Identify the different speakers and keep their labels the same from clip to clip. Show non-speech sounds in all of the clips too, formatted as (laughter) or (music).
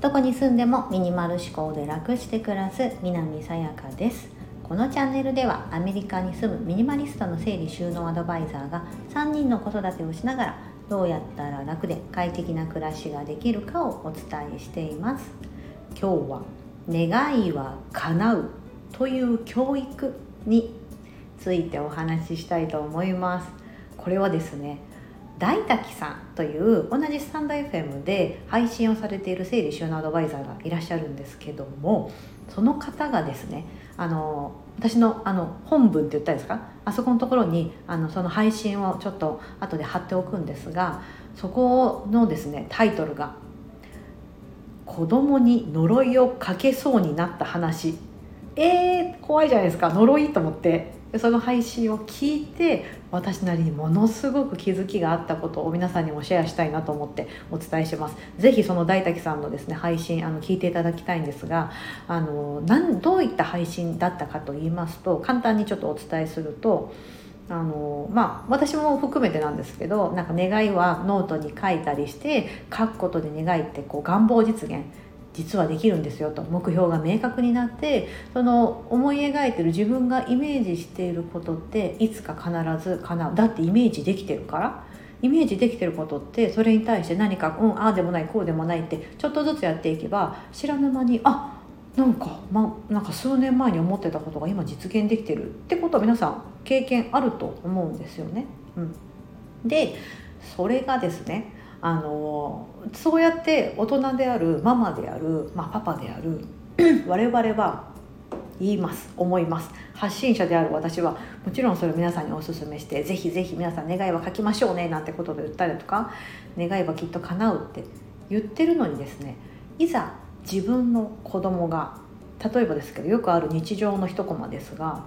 Speaker 1: どこに住んでもミニマル思考で楽して暮らす南さやかです。このチャンネルではアメリカに住むミニマリストの整理収納アドバイザーが3人の子育てをしながらどうやったら楽で快適な暮らしができるかをお伝えしています。今日は願いは叶うという教育についてお話ししたいと思います。これはですね大滝さんという同じスタンド FM で配信をされている整理収納アドバイザーがいらっしゃるんですけどもその方がですねあの私のあの本文って言ったんですか？あそこのところにあのその配信をちょっと後で貼っておくんですがそこのですねタイトルが「子供に呪いをかけそうになった話」えー、怖いじゃないですか。呪いと思って。その配信を聞いて私なりにものすごく気づきがあったことを皆さんにもシェアしたいなと思ってお伝えします。是非その大滝さんのですね配信あの聞いていただきたいんですがあのなんどういった配信だったかと言いますと簡単にちょっとお伝えするとあのまあ私も含めてなんですけどなんか願いはノートに書いたりして書くことで願いってこう願望実現実はできるんですよと。目標が明確になってその思い描いてる自分がイメージしていることっていつか必ず叶う。だってイメージできてるから。イメージできてることってそれに対して何かうんああでもないこうでもないってちょっとずつやっていけば知らぬ間にあなんか、ま、なんか数年前に思ってたことが今実現できてる。ってことは皆さん経験あると思うんですよね。うん、でそれがですねあのそうやって大人であるママである、まあ、パパである (clears throat) 我々は言います思います。発信者である私はもちろんそれを皆さんにお勧めしてぜひぜひ皆さん願いは書きましょうねなんてことで言ったりとか願いはきっと叶うって言ってるのにですねいざ自分の子供が例えばですけどよくある日常の一コマですが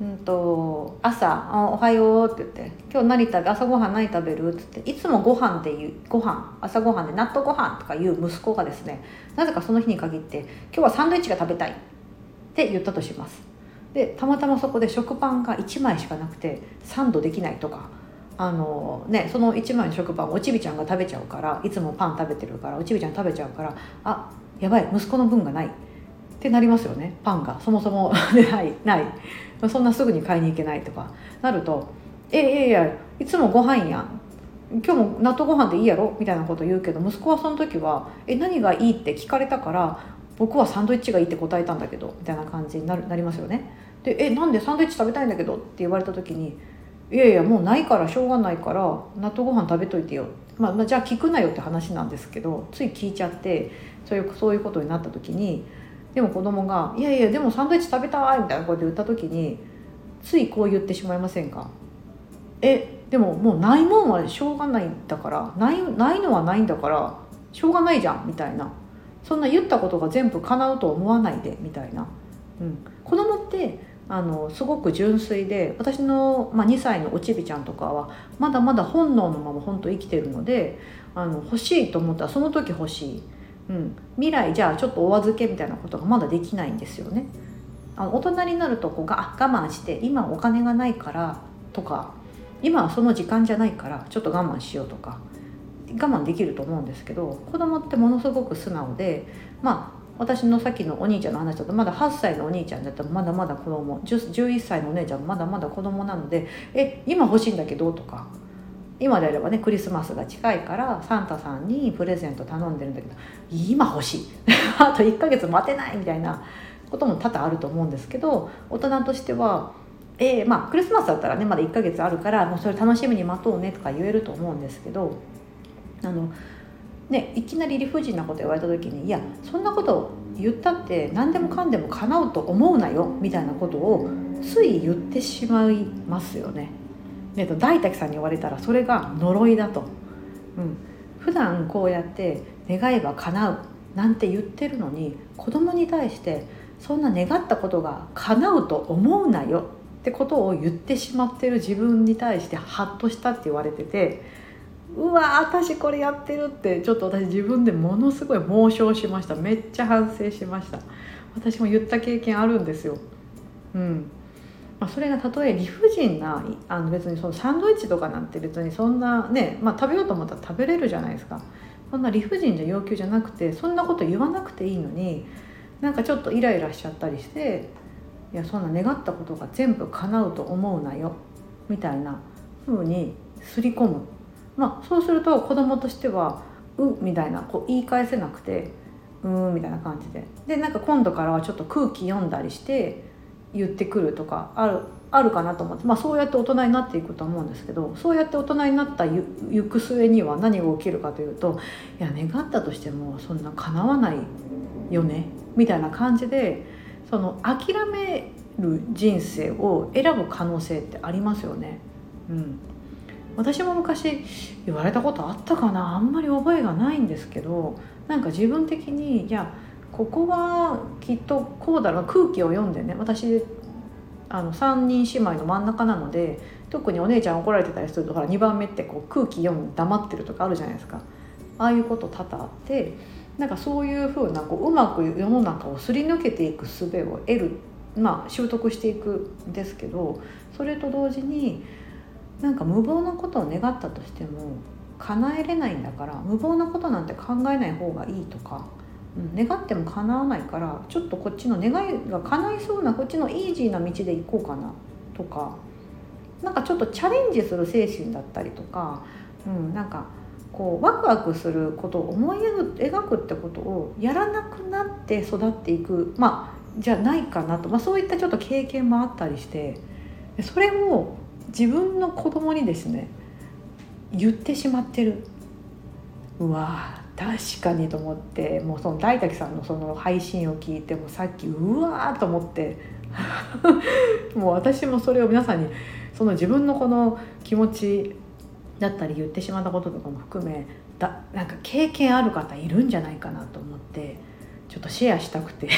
Speaker 1: うんと朝あ「おはよう」って言って「今日何食べ朝ごはん何食べる?」って言っていつもご飯で言うご飯朝ごはんで納豆ご飯とか言う息子がですねなぜかその日に限って「今日はサンドイッチが食べたい」って言ったとしますでたまたまそこで食パンが1枚しかなくてサンドできないとかあのねその1枚の食パンおちびちゃんが食べちゃうからいつもパン食べてるからおちびちゃん食べちゃうからあやばい息子の分がないってなりますよねパンがそもそも (laughs) ないないそんなすぐに買いに行けないとかなると「ええいやいつもご飯やん今日も納豆ご飯でいいやろ?」みたいなこと言うけど息子はその時は「え何がいい?」って聞かれたから僕はサンドイッチがいいって答えたんだけどみたいな感じになるなりますよね。で「えなんでサンドイッチ食べたいんだけど?」って言われた時に「いやいやもうないからしょうがないから納豆ご飯食べといてよ」まあ、まあ、じゃあ聞くなよって話なんですけどつい聞いちゃってそういうそういうことになった時にでも子供が「いやいやでもサンドイッチ食べたい」みたいなこと言った時についこう言ってしまいませんか？え？でももうないもんはしょうがないんだからないないのはないんだからしょうがないじゃんみたいな。そんな言ったことが全部叶うと思わないでみたいな、うん、子供ってあのすごく純粋で私の、まあ、2歳のおちびちゃんとかはまだまだ本能のまま本当生きてるのであの欲しいと思ったらその時欲しいうん、未来じゃあちょっとお預けみたいなことがまだできないんですよね。あの大人になるとこうが我慢して今お金がないからとか今はその時間じゃないからちょっと我慢しようとか我慢できると思うんですけど子供ってものすごく素直でまあ私のさっきのお兄ちゃんの話だとまだ8歳のお兄ちゃんだったらまだまだ子供11歳のお姉ちゃんもまだまだ子供なので「え今欲しいんだけど」とか今であればねクリスマスが近いからサンタさんにプレゼント頼んでるんだけど今欲しい (laughs) あと1ヶ月待てないみたいなことも多々あると思うんですけど大人としてはえー、まあクリスマスだったらねまだ1ヶ月あるからもうそれ楽しみに待とうねとか言えると思うんですけどあのねいきなり理不尽なこと言われた時にいやそんなこと言ったって何でもかんでも叶うと思うなよみたいなことをつい言ってしまいますよね。えっと、大滝さんに言われたらそれが呪いだと、うん、普段こうやって願えば叶うなんて言ってるのに子供に対してそんな願ったことが叶うと思うなよってことを言ってしまってる自分に対してハッとしたって言われててうわ私これやってるってちょっと私自分でものすごい猛省しました。めっちゃ反省しました。私も言った経験あるんですよ。うん。まあ、それがたとえ理不尽なあの別にそのサンドイッチとかなんて別にそんなね、まあ、食べようと思ったら食べれるじゃないですか。そんな理不尽な要求じゃなくてそんなこと言わなくていいのになんかちょっとイライラしちゃったりしていやそんな願ったことが全部叶うと思うなよみたいな風にすり込む、まあ、そうすると子供としては「う」みたいなこう言い返せなくて「うーん」みたいな感じで。でなんか今度からはちょっと空気読んだりして言ってくるとかあるあるかなと思って、まあ、そうやって大人になっていくと思うんですけどそうやって大人になった行く末には何が起きるかというといや願ったとしてもそんな叶わないよねみたいな感じでその諦める人生を選ぶ可能性ってありますよね。うん、私も昔言われたことあったかなあんまり覚えがないんですけどなんか自分的にいやここはきっとこうだろう空気を読んでね私あの3人姉妹の真ん中なので特にお姉ちゃん怒られてたりするとほら2番目ってこう空気読んで黙ってるとかあるじゃないですか。ああいうこと多々あってなんかそういうふうなこううまく世の中をすり抜けていく術を得るまあ習得していくんですけどそれと同時になんか無謀なことを願ったとしても叶えれないんだから無謀なことなんて考えない方がいいとか願っても叶わないからちょっとこっちの願いが叶いそうなこっちのイージーな道で行こうかなとかなんかちょっとチャレンジする精神だったりとか、うん、なんかこうワクワクすることを思い描くってことをやらなくなって育っていくまあじゃないかなと、まあ、そういったちょっと経験もあったりしてそれを自分の子供にですね言ってしまってる。うわ確かにと思ってもうその大滝さんのその配信を聞いてもさっきうわーと思って (laughs) もう私もそれを皆さんにその自分のこの気持ちだったり言ってしまったこととかも含めだなんか経験ある方いるんじゃないかなと思ってちょっとシェアしたくて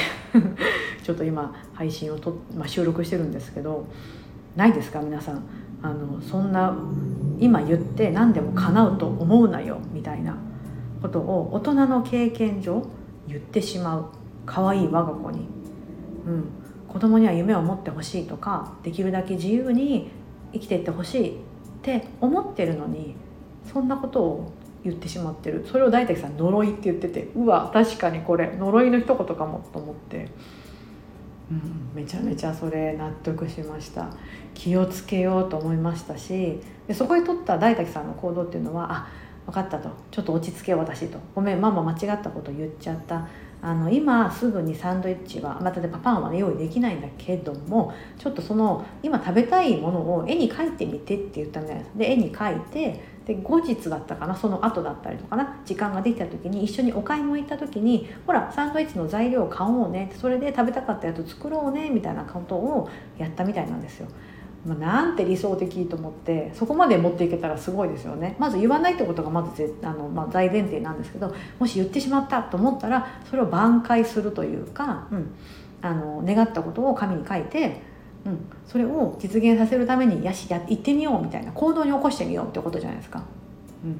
Speaker 1: (laughs) ちょっと今配信をと、まあ、収録してるんですけどないですか皆さん？あのそんな今言って何でも叶うと思うなよみたいな。ことを大人の経験上言ってしまう可愛い我が子に、うん、子供には夢を持ってほしいとかできるだけ自由に生きていってほしいって思ってるのにそんなことを言ってしまってる。それを大滝さん呪いって言っててうわ確かにこれ呪いの一言かもと思って、うん、めちゃめちゃそれ納得しました。気をつけようと思いましたしでそこで取った大滝さんの行動っていうのはあ分かったと。ちょっと落ち着け私と。ごめんママ間違ったこと言っちゃった。あの今すぐにサンドイッチはまたでパンは、ね、用意できないんだけどもちょっとその今食べたいものを絵に描いてみてって言ったみたいですで絵に描いてで後日だったかなその後だったりとかな。時間ができた時に一緒にお買い物行った時にほらサンドイッチの材料を買おうね。それで食べたかったやつ作ろうねみたいなことをやったみたいなんですよ。まあ、なんて理想的と思ってそこまで持っていけたらすごいですよね。まず言わないってことがまずあの、まあ、大前提なんですけどもし言ってしまったと思ったらそれを挽回するというか、うん、あの願ったことを紙に書いて、うん、それを実現させるためにやしや行ってみようみたいな行動に起こしてみようってことじゃないですか。うん。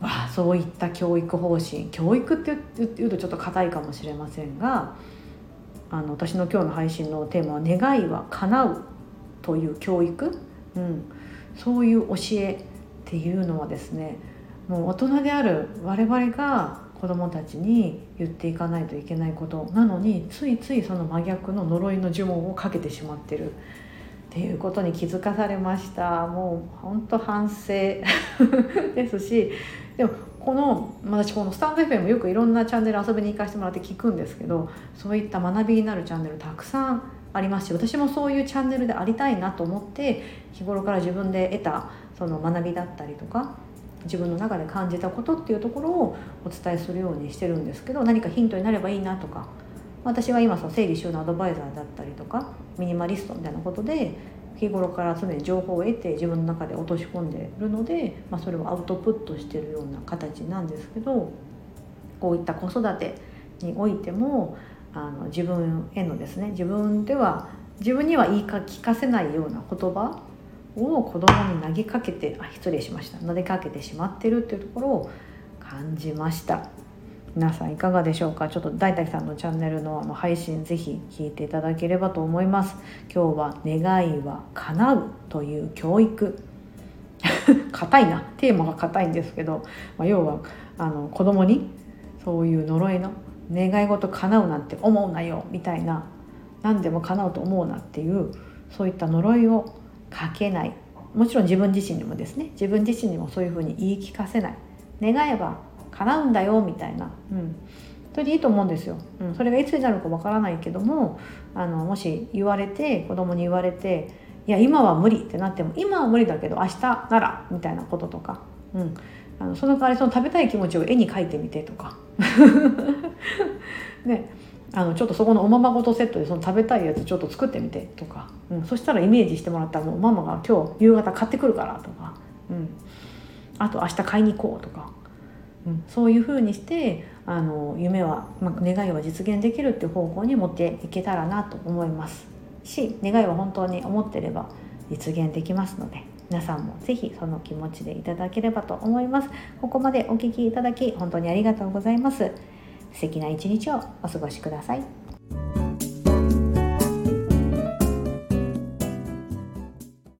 Speaker 1: わあそういった教育方針。教育って言うとちょっと硬いかもしれませんがあの私の今日の配信のテーマは「願いは叶う」という教育、うん、そういう教えっていうのはですねもう大人である我々が子どもたちに言っていかないといけないことなのについついその真逆の呪いの呪文をかけてしまってるっていうことに気づかされました。もう本当反省 (laughs) ですしでもこの私このスタンド FM よくいろんなチャンネル遊びに行かせてもらって聞くんですけどそういった学びになるチャンネルたくさんありますし私もそういうチャンネルでありたいなと思って日頃から自分で得たその学びだったりとか自分の中で感じたことっていうところをお伝えするようにしてるんですけど何かヒントになればいいなとか私は今その整理収納アドバイザーだったりとかミニマリストみたいなことで日頃から常に情報を得て自分の中で落とし込んでるので、まあ、それをアウトプットしてるような形なんですけどこういった子育てにおいてもあの自分へのですね自分では自分には言いか聞かせないような言葉を子供に投げかけてあ失礼しました。投げかけてしまってるっていうところを感じました。皆さんいかがでしょうか？ちょっと大滝さんのチャンネルのあの配信ぜひ聞いていただければと思います。今日は願いは叶うという教育。(laughs) 硬いな。テーマが硬いんですけど、まあ、要はあの子供にそういう呪いの願い事叶うなんて思うなよみたいな何でも叶うと思うなっていうそういった呪いをかけない。もちろん自分自身にもですね。自分自身にもそういうふうに言い聞かせない。願えば叶うんだよみたいな、うん、それでいいと思うんですよ、うん、それがいつになるかわからないけどもあのもし言われて子供に言われていや今は無理ってなっても今は無理だけど明日ならみたいなこととか、うん、あのその代わりその食べたい気持ちを絵に描いてみてとか。(laughs) ねあのちょっとそこのおままごとセットでその食べたいやつちょっと作ってみてとか、うん、そしたらイメージしてもらったらもうママが今日夕方買ってくるからとか、うん、あと明日買いに行こうとか、うん、そういうふうにしてあの夢は、まあ、願いは実現できるっていう方向に持っていけたらなと思いますし願いは本当に思ってれば実現できますので皆さんも是非その気持ちでいただければと思います。ここまでお聴きいただき本当にありがとうございます。素敵な一日をお過ごしください。